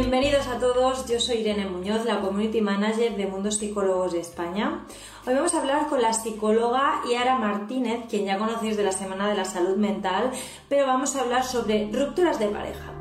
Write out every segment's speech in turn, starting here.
Bienvenidos a todos, yo soy Irene Muñoz, la Community Manager de Mundos Psicólogos de España. Hoy vamos a hablar con la psicóloga Yara Martínez, quien ya conocéis de la Semana de la Salud Mental, pero vamos a hablar sobre rupturas de pareja.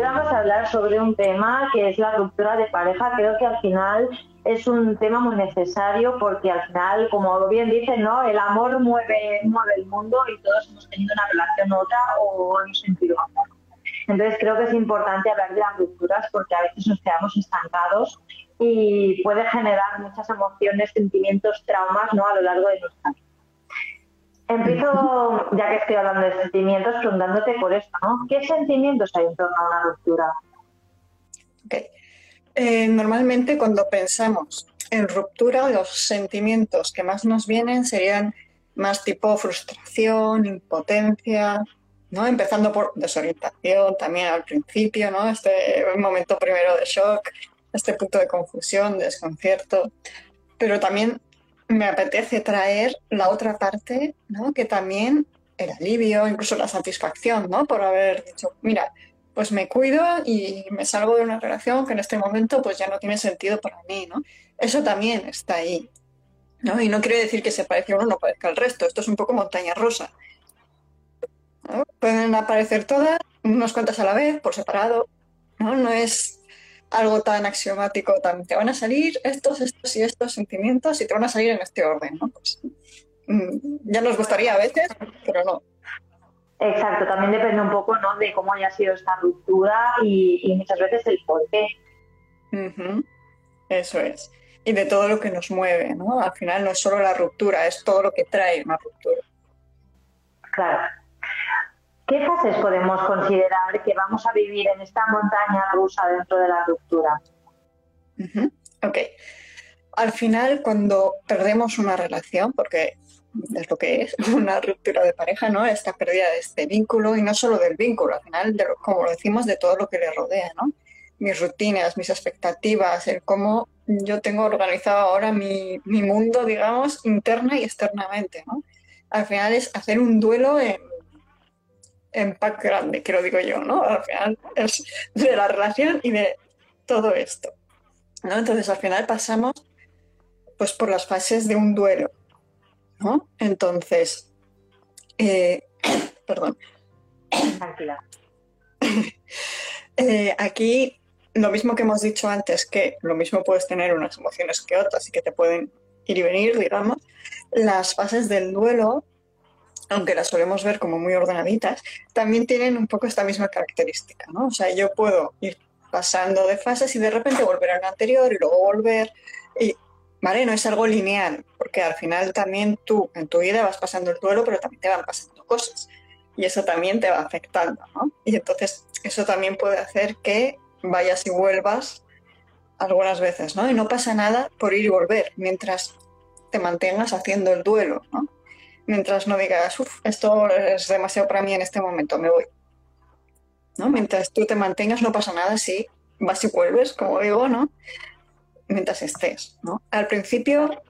Hoy vamos a hablar sobre un tema que es la ruptura de pareja. Creo que al final es un tema muy necesario porque al final, como bien dicen, ¿no? El amor mueve, mueve el mundo y todos hemos tenido una relación u otra o hemos sentido amor. Entonces creo que es importante hablar de las rupturas porque a veces nos quedamos estancados y puede generar muchas emociones, sentimientos, traumas ¿no? a lo largo de nuestra vida. Empiezo, ya que estoy hablando de sentimientos, preguntándote por esto, ¿no? ¿Qué sentimientos hay en torno a una ruptura? Okay. Eh, normalmente cuando pensamos en ruptura, los sentimientos que más nos vienen serían más tipo frustración, impotencia, ¿no? Empezando por desorientación también al principio, ¿no? Este momento primero de shock, este punto de confusión, desconcierto. Pero también me apetece traer la otra parte, ¿no? Que también el alivio, incluso la satisfacción, ¿no? Por haber dicho, mira, pues me cuido y me salgo de una relación que en este momento pues ya no tiene sentido para mí, ¿no? Eso también está ahí, ¿no? Y no quiere decir que se parezca uno no parezca al resto, esto es un poco montaña rosa. Pueden aparecer todas, unas cuantas a la vez, por separado, ¿no? No es algo tan axiomático, tan, te van a salir estos, estos y estos sentimientos y te van a salir en este orden, ¿no? Pues, mm, ya nos gustaría a veces, pero no. Exacto, también depende un poco ¿no? de cómo haya sido esta ruptura y, muchas veces el por qué. Eso es. Y de todo lo que nos mueve, ¿no? Al final no es solo la ruptura, es todo lo que trae una ruptura. Claro. ¿Qué fases podemos considerar que vamos a vivir en esta montaña rusa dentro de la ruptura? Ok. Al final, cuando perdemos una relación, porque es lo que es una ruptura de pareja, ¿no? Esta pérdida de este vínculo y no solo del vínculo, al final, de como lo decimos, de todo lo que le rodea, ¿no? Mis rutinas, mis expectativas, el cómo yo tengo organizado ahora mi, mi mundo, digamos, interna y externamente, ¿no? Al final es hacer un duelo en, en pack grande, que lo digo yo, ¿no? Al final es de la relación y de todo esto, ¿no? Entonces al final pasamos pues por las fases de un duelo, ¿no? Entonces, eh, perdón. Tranquila. Eh, aquí lo mismo que hemos dicho antes, que lo mismo puedes tener unas emociones que otras y que te pueden ir y venir, digamos, las fases del duelo, aunque las solemos ver como muy ordenaditas, también tienen un poco esta misma característica, ¿no? O sea, yo puedo ir pasando de fases y de repente volver a la anterior y luego volver y ¿vale? No es algo lineal, porque al final también tú en tu vida vas pasando el duelo, pero también te van pasando cosas. Y eso también te va afectando, ¿no? Y entonces eso también puede hacer que vayas y vuelvas algunas veces, ¿no? Y no pasa nada por ir y volver, mientras te mantengas haciendo el duelo, ¿no? Mientras no digas, uff, esto es demasiado para mí en este momento, me voy. ¿No? Mientras tú te mantengas, no pasa nada si vas y vuelves, como digo, ¿no? mientras estés. ¿no? Al principio,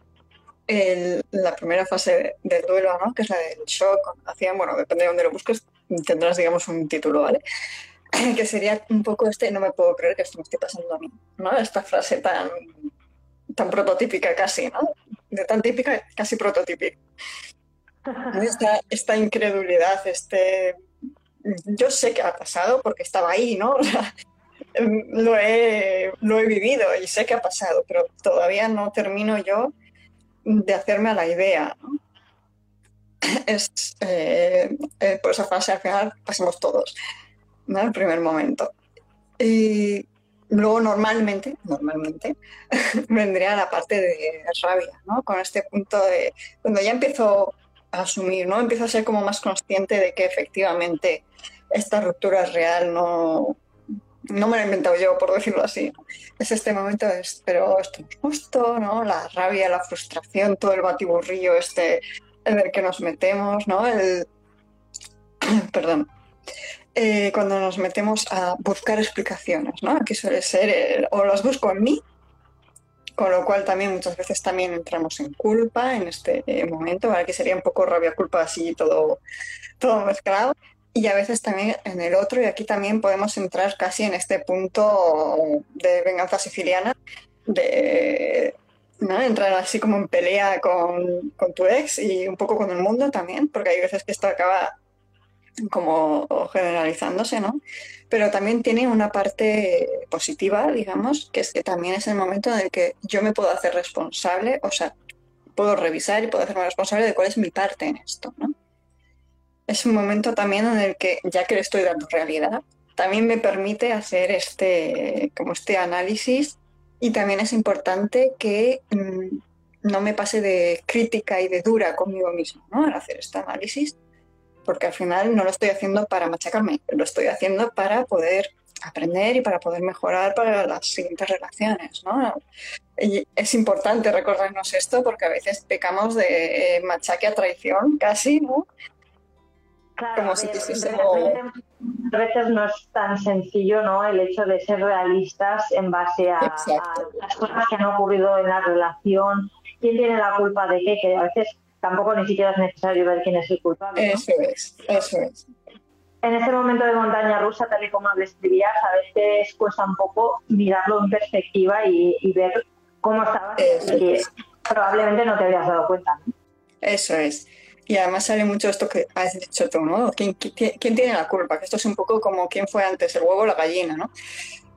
la primera fase del duelo, ¿no? que es la del shock, hacían, bueno, depende de dónde lo busques, tendrás, digamos, un título, ¿vale? que sería un poco este, no me puedo creer que esto me esté pasando a mí, ¿no? Esta frase tan, tan prototípica casi, ¿no? De tan típica, casi prototípica. Esta, incredulidad, este... Yo sé que ha pasado porque estaba ahí, ¿no? lo he, lo he vivido y sé que ha pasado, pero todavía no termino yo de hacerme a la idea. Es, eh, eh, por esa fase al final pasamos todos, ¿no? El primer momento. Y luego normalmente, normalmente, vendría la parte de rabia, ¿no? Con este punto de, cuando ya empiezo asumir, ¿no? Empiezo a ser como más consciente de que efectivamente esta ruptura es real, no, no me lo he inventado yo, por decirlo así. Es este momento, es, pero esto es justo, ¿no? La rabia, la frustración, todo el batiburrillo este en el que nos metemos, ¿no? El, perdón. Eh, cuando nos metemos a buscar explicaciones, ¿no? Aquí suele ser, o las busco en mí, con lo cual también muchas veces también entramos en culpa en este eh, momento, aquí sería un poco rabia, culpa, así todo, todo mezclado, y a veces también en el otro, y aquí también podemos entrar casi en este punto de venganza siciliana, de entrar así como en pelea con, con, tu ex y un poco con el mundo también, porque hay veces que esto acaba como generalizándose, ¿no? Pero también tiene una parte positiva, digamos, que es que también es el momento en el que yo me puedo hacer responsable, o sea, puedo revisar y puedo hacerme responsable de cuál es mi parte en esto, ¿no? es un momento también en el que, ya que le estoy dando realidad, también me permite hacer este, como este análisis y también es importante que mm, no me pase de crítica y de dura conmigo mismo ¿no? al hacer este análisis, porque al final no lo estoy haciendo para machacarme, lo estoy haciendo para poder aprender y para poder mejorar para las siguientes relaciones. ¿no? Y es importante recordarnos esto porque a veces pecamos de eh, machaque a traición casi, ¿no? Claro, a veces no es tan sencillo ¿no? el hecho de ser realistas en base a, las cosas que han ocurrido en la relación, quién tiene la culpa de qué, que a veces tampoco ni siquiera es necesario ver quién es el culpable. Eso es, eso es. En este momento de montaña rusa, tal y como describías, a veces cuesta un poco mirarlo en perspectiva y, ver cómo estabas y probablemente no te habías dado cuenta. Eso es. Y además sale mucho esto que has dicho tú, ¿no? ¿Quién, tiene la culpa? Que esto es un poco como quién fue antes, el huevo o la gallina, ¿no?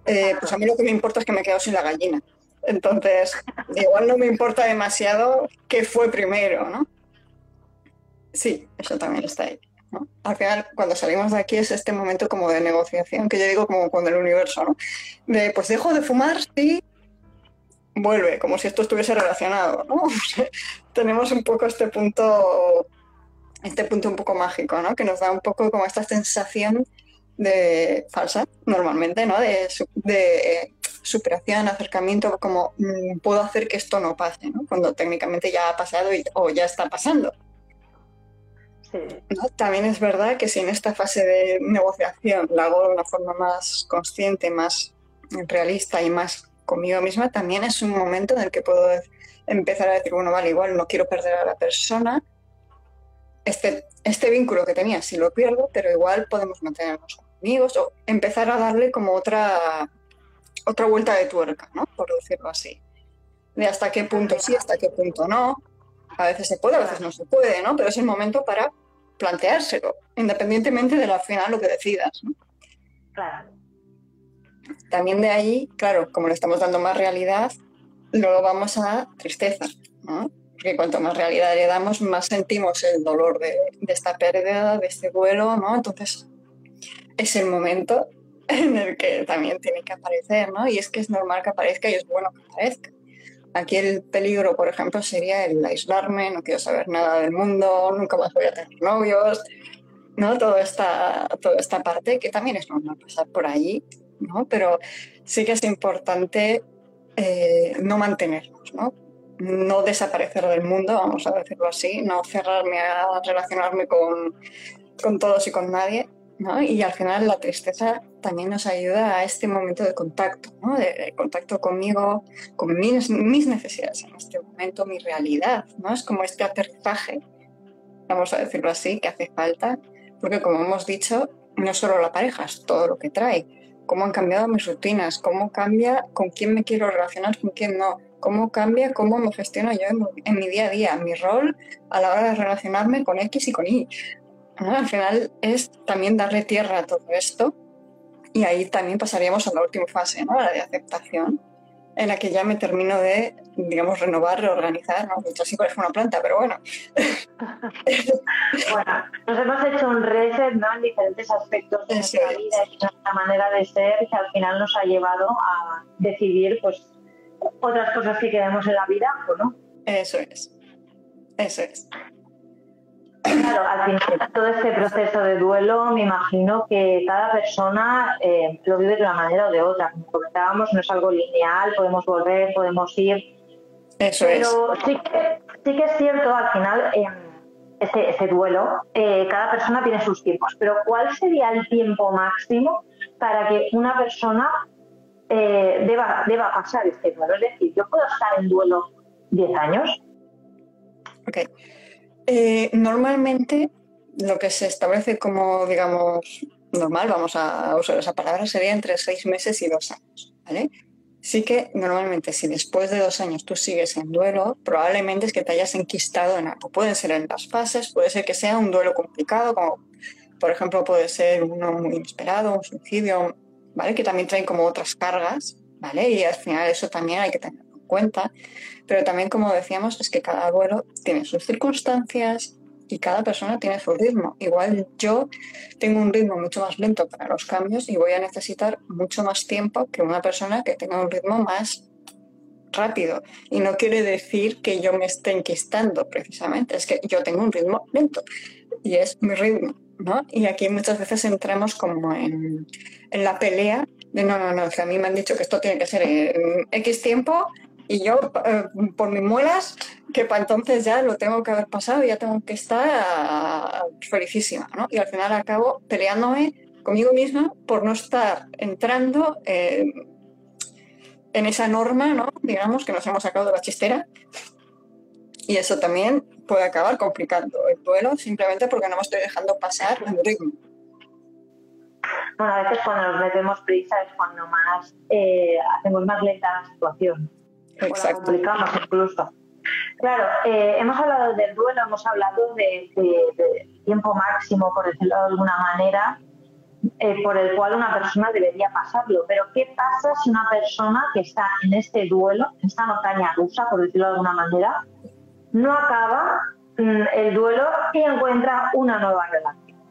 Eh, pues a mí lo que me importa es que me he quedado sin la gallina. Entonces, igual no me importa demasiado qué fue primero, ¿no? Sí, eso también está ahí. Al final, cuando salimos de aquí es este momento como de negociación, que yo digo como con el universo, ¿no? De, pues dejo de fumar, sí, vuelve, como si esto estuviese relacionado, ¿no? Tenemos un poco este punto este punto un poco mágico, ¿no? Que nos da un poco como esta sensación de falsa, normalmente, ¿no? De superación, acercamiento, como mm, puedo hacer que esto no pase, ¿no? Cuando técnicamente ya ha pasado y, o ya está pasando. Sí. También es verdad que si en esta fase de negociación la hago de una forma más consciente, más realista y más conmigo misma, también es un momento en el que puedo empezar a decir, bueno, vale, igual no quiero perder a la persona, este, este vínculo que tenía si lo pierdo, pero igual podemos mantenernos amigos o empezar a darle como otra, otra vuelta de tuerca, ¿no? Por decirlo así. De hasta qué punto sí, hasta qué punto no. A veces se puede, a veces no se puede, ¿no? Pero es el momento para planteárselo, independientemente de la final lo que decidas, ¿no? Claro. También de ahí, claro, como le estamos dando más realidad, luego vamos a tristeza, ¿no? porque cuanto más realidad le damos, más sentimos el dolor de, esta pérdida, de este duelo, ¿no? Entonces es el momento en el que también tiene que aparecer, ¿no? Y es que es normal que aparezca y es bueno que aparezca. Aquí el peligro, por ejemplo, sería el aislarme, no quiero saber nada del mundo, nunca más voy a tener novios, ¿no? Toda esta, toda esta parte que también es normal pasar por allí, ¿no? Pero sí que es importante eh, no mantenernos, ¿no? no desaparecer del mundo, vamos a decirlo así, no cerrarme a relacionarme con, todos y con nadie. ¿no? Y al final la tristeza también nos ayuda a este momento de contacto, ¿no? de, contacto conmigo, con mis, mis, necesidades en este momento, mi realidad. ¿no? Es como este aterrizaje, vamos a decirlo así, que hace falta, porque como hemos dicho, no solo la pareja, es todo lo que trae. Cómo han cambiado mis rutinas, cómo cambia con quién me quiero relacionar, con quién no, cómo cambia, cómo me gestiono yo en, mi día a día, mi rol a la hora de relacionarme con X y con Y. Al final es también darle tierra a todo esto y ahí también pasaríamos a la última fase, ¿no? la de aceptación, en la que ya me termino de, digamos, renovar, reorganizar, ¿no? Así parece una planta, pero bueno. bueno, nos hemos hecho un reset ¿no? en diferentes aspectos de nuestra vida y nuestra manera de ser que al final nos ha llevado a decidir pues otras cosas que queremos en la vida o no. Eso es. Eso es. Claro, al final todo este proceso de duelo, me imagino que cada persona eh, lo vive de una manera o de otra. Como comentábamos, no es algo lineal, podemos volver, podemos ir. Eso Pero sí que, sí que es cierto, al final, eh, ese, ese, duelo, eh, cada persona tiene sus tiempos. Pero ¿cuál sería el tiempo máximo para que una persona deba, deba pasar este duelo? Es decir, yo puedo estar en duelo 10 años. Ok. Eh, normalmente lo que se establece como, digamos, normal, vamos a usar esa palabra, sería entre seis meses y dos años, ¿vale? Sí que normalmente si después de dos años tú sigues en duelo, probablemente es que te hayas enquistado en algo. Pueden ser en las fases, puede ser que sea un duelo complicado, como por ejemplo puede ser uno muy inesperado, un suicidio, ¿vale? Que también traen como otras cargas, ¿vale? Y al final eso también hay que tenerlo en cuenta. Pero también, como decíamos, es que cada duelo tiene sus circunstancias y cada persona tiene su ritmo. Igual yo tengo un ritmo mucho más lento para los cambios y voy a necesitar mucho más tiempo que una persona que tenga un ritmo más rápido. Y no quiere decir que yo me esté enquistando precisamente, es que yo tengo un ritmo lento y es mi ritmo. ¿no? Y aquí muchas veces entramos como en, en la pelea de no, no, no, que a mí me han dicho que esto tiene que ser en X tiempo y yo, eh, por mis muelas, que para entonces ya lo tengo que haber pasado y ya tengo que estar felicísima, ¿no? Y al final acabo peleándome conmigo misma por no estar entrando en esa norma, ¿no? Digamos, que nos hemos sacado de la chistera. Y eso también puede acabar complicando el duelo simplemente porque no me estoy dejando pasar el ritmo. Bueno, a veces cuando nos metemos prisa es cuando más eh, hacemos más lenta la situación. Exacto. incluso. Claro, eh, hemos hablado del duelo, hemos hablado de, tiempo máximo, por decirlo de alguna manera, eh, por el cual una persona debería pasarlo. Pero ¿qué pasa si una persona que está en este duelo, en esta montaña rusa, por decirlo de alguna manera, no acaba mm, el duelo y encuentra una nueva relación?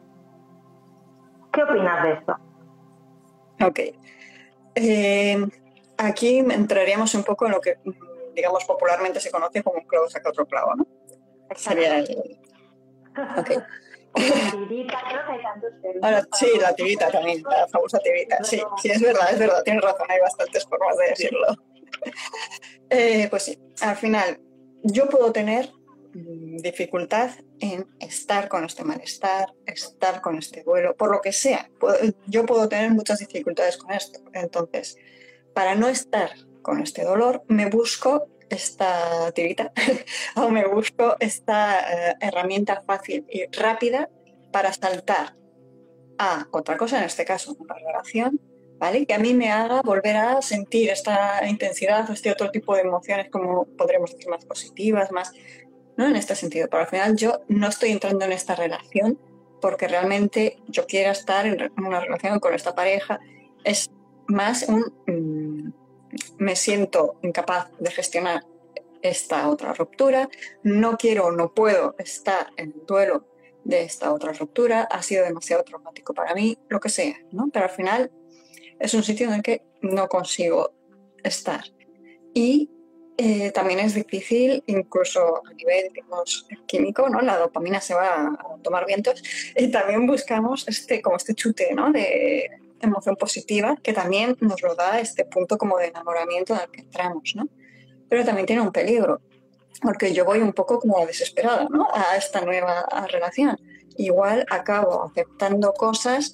¿Qué opinas de esto? Ok. Eh, Aquí entraríamos un poco en lo que, digamos, popularmente se conoce como un clavo saca otro clavo, ¿no? Sería el... Okay. La tirita, creo que hay tantos sí, la tirita también, la famosa tirita. Sí, sí, es verdad, es verdad, tienes razón, hay bastantes formas de decirlo. Eh, pues sí, al final, yo puedo tener mm, dificultad en estar con este malestar, estar con este duelo, por lo que sea. Yo puedo tener muchas dificultades con esto. Entonces, para no estar con este dolor, me busco esta tirita o me busco esta eh, herramienta fácil y rápida para saltar a otra cosa, en este caso una relación, ¿vale? Que a mí me haga volver a sentir esta intensidad o este otro tipo de emociones, como podremos decir, más positivas, más, ¿no? En este sentido. Pero al final yo no estoy entrando en esta relación porque realmente yo quiera estar en una relación con esta pareja. Es más un mm, me siento incapaz de gestionar esta otra ruptura, no quiero no puedo estar en el duelo de esta otra ruptura, ha sido demasiado traumático para mí, lo que sea, ¿no? Pero al final es un sitio en el que no consigo estar. Y eh, también es difícil, incluso a nivel digamos, químico, ¿no? La dopamina se va a tomar vientos y también buscamos este, como este chute, ¿no? De, emoción positiva que también nos lo da este punto como de enamoramiento en el que entramos, ¿no? Pero también tiene un peligro, porque yo voy un poco como desesperada, ¿no? A esta nueva relación. Igual acabo aceptando cosas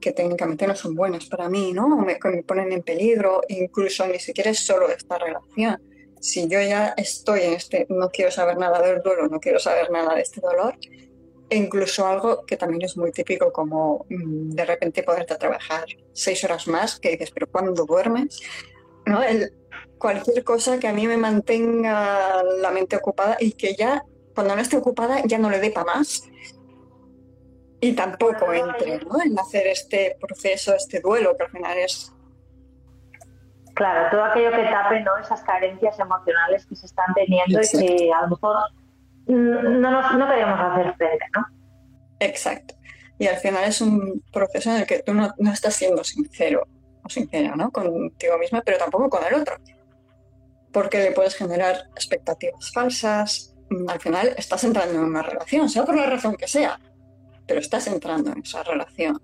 que técnicamente no son buenas para mí, ¿no? Me, me ponen en peligro, incluso ni siquiera es solo esta relación. Si yo ya estoy en este, no quiero saber nada del duelo, no quiero saber nada de este dolor, e incluso algo que también es muy típico, como mm, de repente poderte trabajar seis horas más, que dices, pero cuando duermes? ¿No? cualquier cosa que a mí me mantenga la mente ocupada y que ya, cuando no esté ocupada, ya no le dé para más. Y tampoco entre ¿no? en hacer este proceso, este duelo, que al final es Claro, todo aquello que tape ¿no? esas carencias emocionales que se están teniendo y que a lo mejor no, no queremos hacer frente, ¿no? Exacto. Y al final es un proceso en el que tú no, estás siendo sincero o sincera, ¿no? Contigo misma, pero tampoco con el otro. Porque le puedes generar expectativas falsas, mm, al final estás entrando en una relación, sea por la razón que sea, pero estás entrando en esa relación.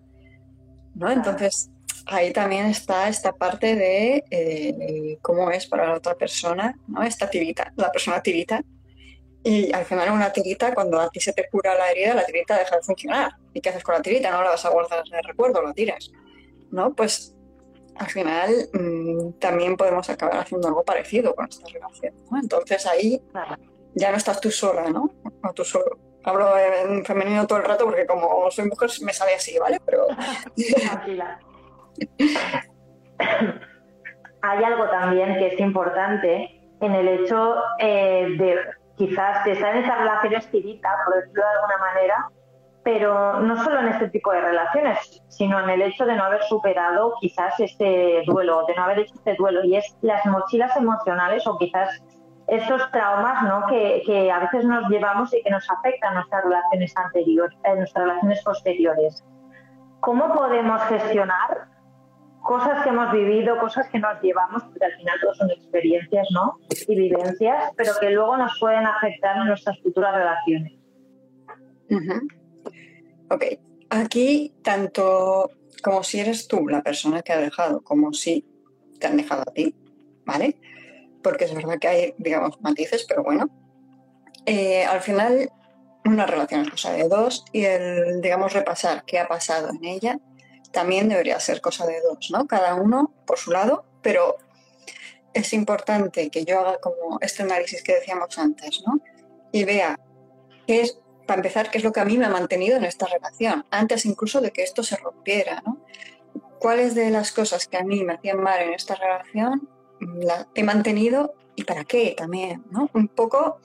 ¿no? Entonces, ahí también está esta parte de eh, cómo es para la otra persona, ¿no? Esta tirita, la persona tirita. Y al final una tirita, cuando a ti se te cura la herida, la tirita deja de funcionar. ¿Y qué haces con la tirita? No la vas a guardar el recuerdo, la tiras. ¿No? Pues al final mm, también podemos acabar haciendo algo parecido con esta relación. Entonces ahí ya no estás tú sola, ¿no? O tú solo. Hablo en femenino todo el rato porque como soy mujer me sale así, ¿vale? Pero... Hay algo también que es importante en el hecho eh, de quizás estar en esas relaciones tirita, por decirlo de alguna manera, pero no solo en este tipo de relaciones, sino en el hecho de no haber superado quizás este duelo, de no haber hecho este duelo, y es las mochilas emocionales o quizás estos traumas ¿no? que, a veces nos llevamos y que nos afectan nuestras relaciones anteriores, en nuestras relaciones posteriores. ¿Cómo podemos gestionar cosas que hemos vivido, cosas que nos llevamos, porque al final todo son experiencias ¿no? y vivencias, pero que luego nos pueden afectar en nuestras futuras relaciones? Ok, aquí tanto como si eres tú la persona que ha dejado, como si te han dejado a ti, ¿vale? Porque es verdad que hay, digamos, matices, pero bueno. Eh, al final, una relación es cosa de dos y el, digamos, repasar qué ha pasado en ella también debería ser cosa de dos, ¿no? Cada uno por su lado, pero es importante que yo haga como este análisis que decíamos antes, ¿no? Y vea qué es para empezar, qué es lo que a mí me ha mantenido en esta relación, antes incluso de que esto se rompiera, ¿no? ¿Cuáles de las cosas que a mí me hacían mal en esta relación la he mantenido y para qué también, ¿no? Un poco,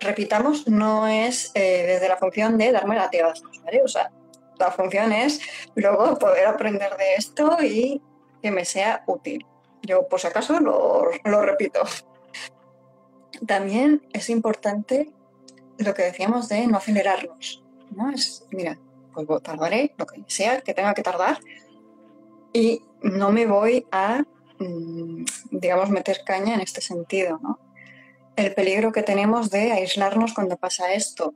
repitamos, no es eh, desde la función de darme la ¿vale? O sea, la función es luego poder aprender de esto y que me sea útil. Yo, por si acaso, lo, lo repito. También es importante lo que decíamos de no acelerarnos, ¿no? Es, mira, pues tardaré lo que sea que tenga que tardar y no me voy a, mm, digamos, meter caña en este sentido, ¿no? El peligro que tenemos de aislarnos cuando pasa esto,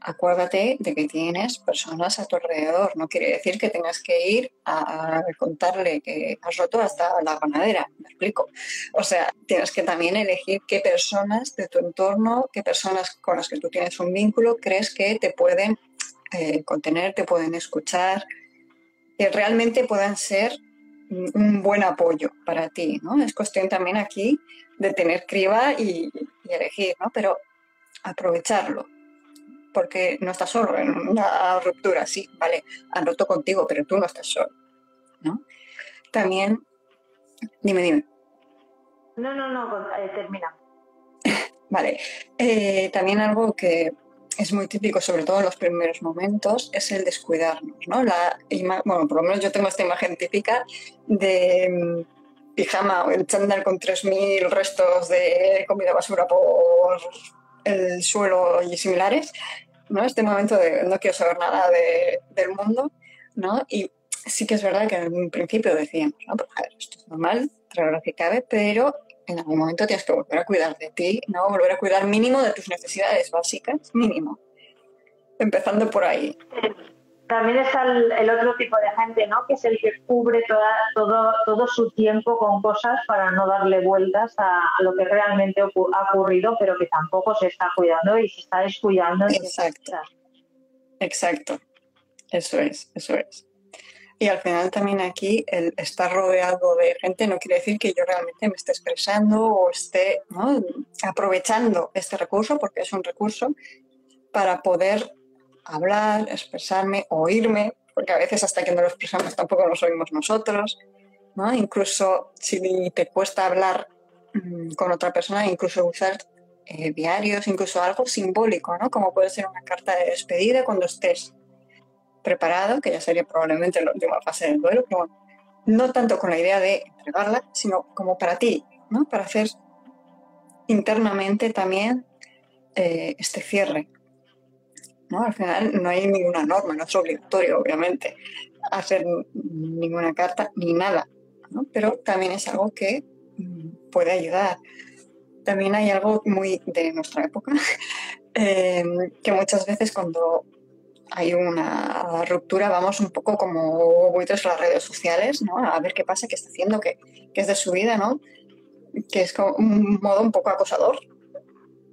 acuérdate de que tienes personas a tu alrededor. No quiere decir que tengas que ir a, contarle que has roto hasta la ganadera, me explico. O sea, tienes que también elegir qué personas de tu entorno, qué personas con las que tú tienes un vínculo crees que te pueden eh, contener, te pueden escuchar, que realmente puedan ser un buen apoyo para ti, ¿no? Es cuestión también aquí de tener criba y, y elegir, ¿no? Pero aprovecharlo, porque no estás solo en una ruptura, sí, vale, han roto contigo, pero tú no estás solo, ¿no? También, dime, dime. No, no, no, eh, termina. vale, eh, también algo que es muy típico, sobre todo en los primeros momentos, es el descuidarnos, ¿no? La bueno, por lo menos yo tengo esta imagen típica de mm, pijama o el chándal con 3.000 restos de comida basura por el suelo y similares, ¿no? Este momento de no quiero saber nada del mundo, ¿no? Y sí que es verdad que en principio decíamos, ¿no? Pues, esto es normal, traer lo cabe, pero en algún momento tienes que volver a cuidar de ti, ¿no? Volver a cuidar mínimo de tus necesidades básicas, mínimo. Empezando por ahí. También está el, otro tipo de gente, ¿no? Que es el que cubre toda, todo, todo su tiempo con cosas para no darle vueltas a, lo que realmente ha ocurrido, pero que tampoco se está cuidando y se está descuidando. Exacto. Exacto. Eso es, eso es. Y al final también aquí el estar rodeado de gente no quiere decir que yo realmente me esté expresando o esté aprovechando este recurso, porque es un recurso, para poder hablar, expresarme, oírme, porque a veces hasta que no lo expresamos tampoco nos oímos nosotros, ¿no? Incluso si te cuesta hablar mm, con otra persona, incluso usar eh, diarios, incluso algo simbólico, ¿no? Como puede ser una carta de despedida cuando estés preparado, que ya sería probablemente la última fase del duelo, pero no tanto con la idea de entregarla, sino como para ti, ¿no? Para hacer internamente también eh, este cierre, ¿no? Al final no hay ninguna norma, no es obligatorio, obviamente, hacer ninguna carta ni nada, ¿no? pero también es algo que mm, puede ayudar. También hay algo muy de nuestra época, eh, que muchas veces cuando hay una ruptura vamos un poco como buitres a las redes sociales, ¿no? A ver qué pasa, qué está haciendo, qué, qué es de su vida, ¿no? Que es como un modo un poco acosador,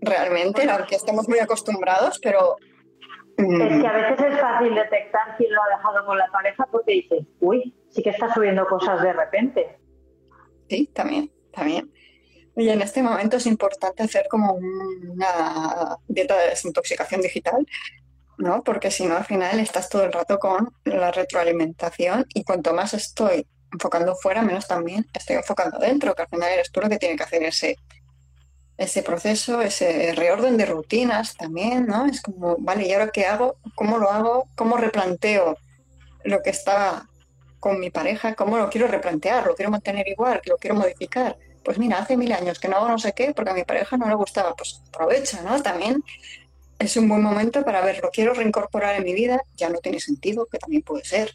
realmente, aunque estemos muy acostumbrados, pero... Es que a veces es fácil detectar quién lo ha dejado con la pareja porque dices, uy, sí que está subiendo cosas de repente. Sí, también, también. Y en este momento es importante hacer como una dieta de desintoxicación digital, ¿no? Porque si no, al final estás todo el rato con la retroalimentación y cuanto más estoy enfocando fuera, menos también estoy enfocando dentro, que al final eres tú lo que tiene que hacer ese, ese proceso, ese reorden de rutinas también, ¿no? Es como, vale, ¿y ahora qué hago? ¿Cómo lo hago? ¿Cómo replanteo lo que estaba con mi pareja? ¿Cómo lo quiero replantear? ¿Lo quiero mantener igual? ¿Lo quiero modificar? Pues mira, hace mil años que no hago no sé qué porque a mi pareja no le gustaba. Pues aprovecha, ¿no? También es un buen momento para ver, lo quiero reincorporar en mi vida, ya no tiene sentido, que también puede ser.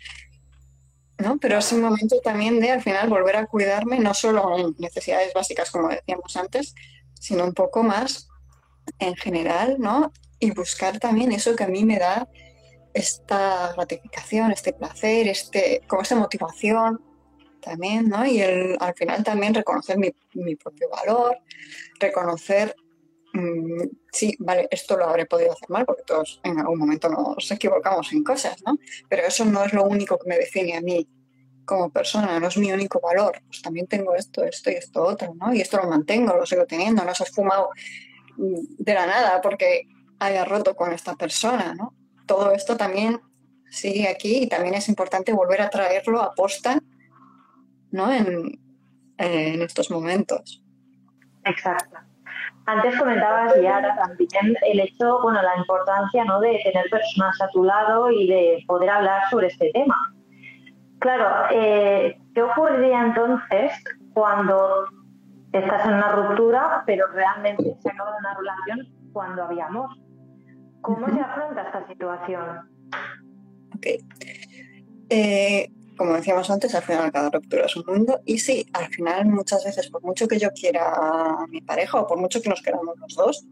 ¿no? Pero es un momento también de al final volver a cuidarme, no solo en necesidades básicas, como decíamos antes, sino un poco más en general, ¿no? Y buscar también eso que a mí me da esta gratificación, este placer, este, como esta motivación también, ¿no? Y el, al final también reconocer mi, mi propio valor, reconocer, mm, sí, vale, esto lo habré podido hacer mal, porque todos en algún momento nos equivocamos en cosas, ¿no? Pero eso no es lo único que me define a mí como persona, no es mi único valor, pues también tengo esto, esto y esto otro, ¿no? Y esto lo mantengo, lo sigo teniendo, no se ha esfumado de la nada porque haya roto con esta persona, ¿no? Todo esto también sigue aquí y también es importante volver a traerlo a posta, ¿no? En, en estos momentos. Exacto. Antes comentabas, y ahora también, el hecho, bueno, la importancia, ¿no? De tener personas a tu lado y de poder hablar sobre este tema Claro, eh, ¿qué ocurriría entonces cuando estás en una ruptura, pero realmente se acaba una relación cuando había amor? ¿Cómo se afronta esta situación? Ok. Eh, como decíamos antes, al final cada ruptura es un mundo. Y sí, al final muchas veces, por mucho que yo quiera a mi pareja o por mucho que nos queramos los dos,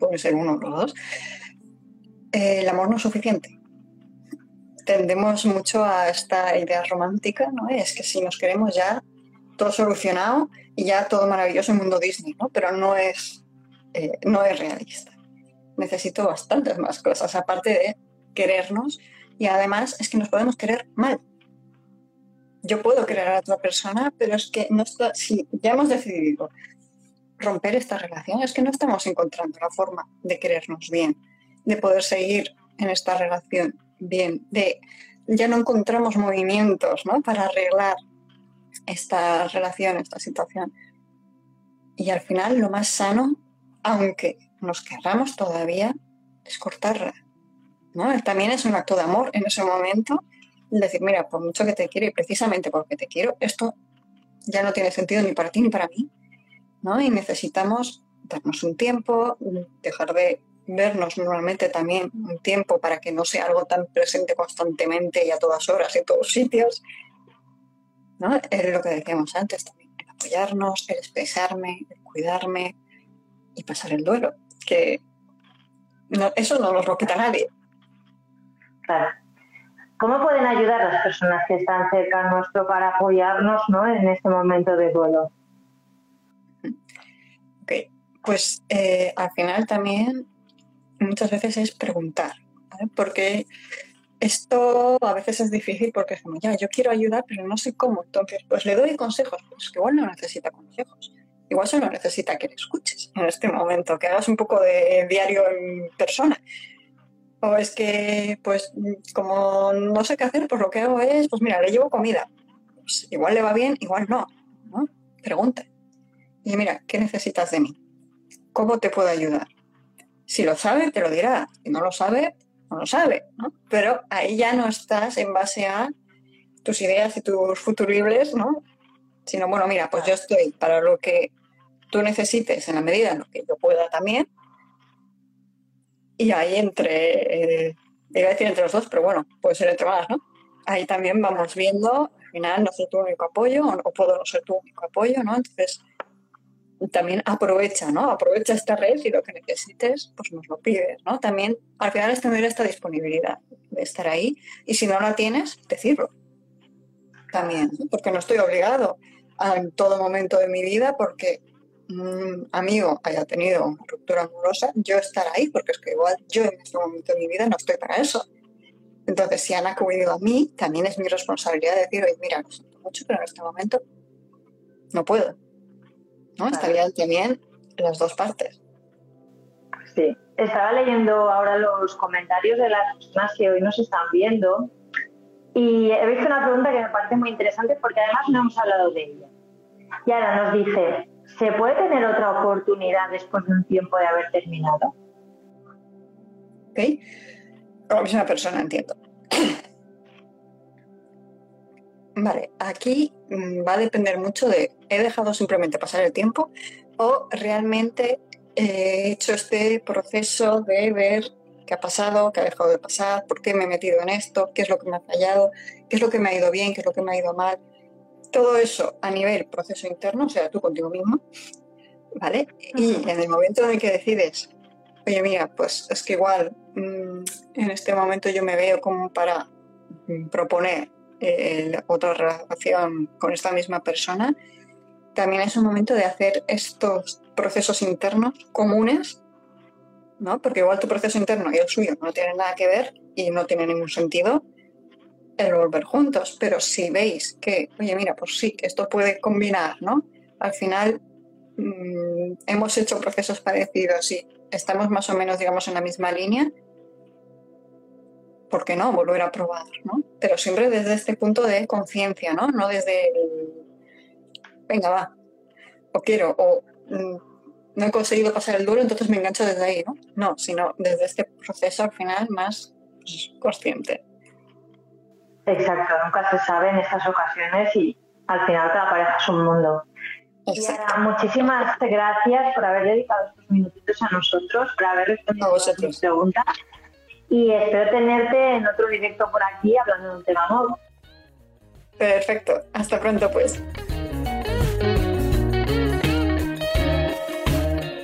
puede ser uno o los dos, eh, el amor no es suficiente tendemos mucho a esta idea romántica, ¿no? Es que si nos queremos ya todo solucionado y ya todo maravilloso en mundo Disney, ¿no? Pero no es, eh, no es realista. Necesito bastantes más cosas, aparte de querernos y además es que nos podemos querer mal. Yo puedo querer a otra persona, pero es que no está, si ya hemos decidido romper esta relación, es que no estamos encontrando la forma de querernos bien, de poder seguir en esta relación bien, de ya no encontramos movimientos ¿no? para arreglar esta relación, esta situación. Y al final lo más sano, aunque nos querramos todavía, es cortarla. ¿no? También es un acto de amor en ese momento, decir, mira, por mucho que te quiero y precisamente porque te quiero, esto ya no tiene sentido ni para ti ni para mí. ¿no? Y necesitamos darnos un tiempo, dejar de vernos normalmente también un tiempo para que no sea algo tan presente constantemente y a todas horas y en todos sitios. ¿no? Es lo que decíamos antes también, el apoyarnos, el expresarme, el cuidarme y pasar el duelo, que eso no lo quita nadie. Claro. ¿Cómo pueden ayudar las personas que están cerca a nuestro para apoyarnos ¿no? en este momento de duelo? Ok, pues eh, al final también muchas veces es preguntar, porque esto a veces es difícil porque es como, ya, yo quiero ayudar, pero no sé cómo. Entonces, pues le doy consejos, pues que igual no necesita consejos. Igual solo necesita que le escuches en este momento, que hagas un poco de diario en persona. O es que, pues, como no sé qué hacer, pues lo que hago es, pues mira, le llevo comida. Pues igual le va bien, igual no. ¿no? Pregunta. Y mira, ¿qué necesitas de mí? ¿Cómo te puedo ayudar? Si lo sabe, te lo dirá. Si no lo sabe, no lo sabe. ¿no? Pero ahí ya no estás en base a tus ideas y tus futuribles, ¿no? Sino, bueno, mira, pues yo estoy para lo que tú necesites en la medida en lo que yo pueda también. Y ahí entre, eh, iba a decir entre los dos, pero bueno, puede ser entre más, ¿no? Ahí también vamos viendo, al final no soy tu único apoyo o no puedo no ser tu único apoyo, ¿no? Entonces, también aprovecha, ¿no? Aprovecha esta red y lo que necesites, pues nos lo pides, ¿no? También al final es tener esta disponibilidad de estar ahí y si no la tienes, decirlo. También, porque no estoy obligado en todo momento de mi vida porque un amigo haya tenido una ruptura amorosa, yo estar ahí, porque es que igual yo en este momento de mi vida no estoy para eso. Entonces, si han acudido a mí, también es mi responsabilidad decir, oye, mira, lo siento mucho, pero en este momento no puedo. ¿No? Estarían también las dos partes. Sí, estaba leyendo ahora los comentarios de las personas que hoy nos están viendo y he visto una pregunta que me parece muy interesante porque además no hemos hablado de ella. Y ahora nos dice, ¿se puede tener otra oportunidad después de un tiempo de haber terminado? Ok, como misma persona entiendo. Vale, aquí mm, va a depender mucho de, ¿he dejado simplemente pasar el tiempo o realmente he hecho este proceso de ver qué ha pasado, qué ha dejado de pasar, por qué me he metido en esto, qué es lo que me ha fallado, qué es lo que me ha ido bien, qué es lo que me ha ido mal? Todo eso a nivel proceso interno, o sea, tú contigo mismo, ¿vale? Y en el momento en el que decides, oye, mira, pues es que igual mm, en este momento yo me veo como para proponer eh, otra relación con esta misma persona, también es un momento de hacer estos procesos internos comunes, ¿no? Porque igual tu proceso interno y el suyo no tienen nada que ver y no tiene ningún sentido el volver juntos. Pero si veis que, oye, mira, pues sí, esto puede combinar, ¿no? Al final mm, hemos hecho procesos parecidos y estamos más o menos, digamos, en la misma línea, ¿por qué no? Volver a probar, ¿no? Pero siempre desde este punto de conciencia, ¿no? No desde el, venga, va, o quiero, o mm, no he conseguido pasar el duro, entonces me engancho desde ahí, ¿no? No, sino desde este proceso al final más consciente. Exacto, nunca se sabe en estas ocasiones y al final cada pareja es un mundo. muchísimas gracias por haber dedicado estos minutitos a nosotros, por haber respondido a nuestras preguntas y espero tenerte en otro directo por aquí hablando de un tema nuevo. Perfecto, hasta pronto pues.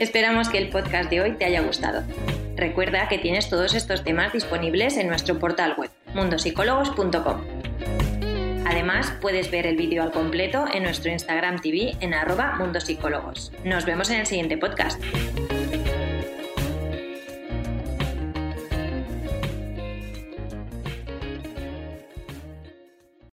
Esperamos que el podcast de hoy te haya gustado. Recuerda que tienes todos estos temas disponibles en nuestro portal web, mundosicólogos.com. Además, puedes ver el vídeo al completo en nuestro Instagram TV en arroba mundosicólogos. Nos vemos en el siguiente podcast.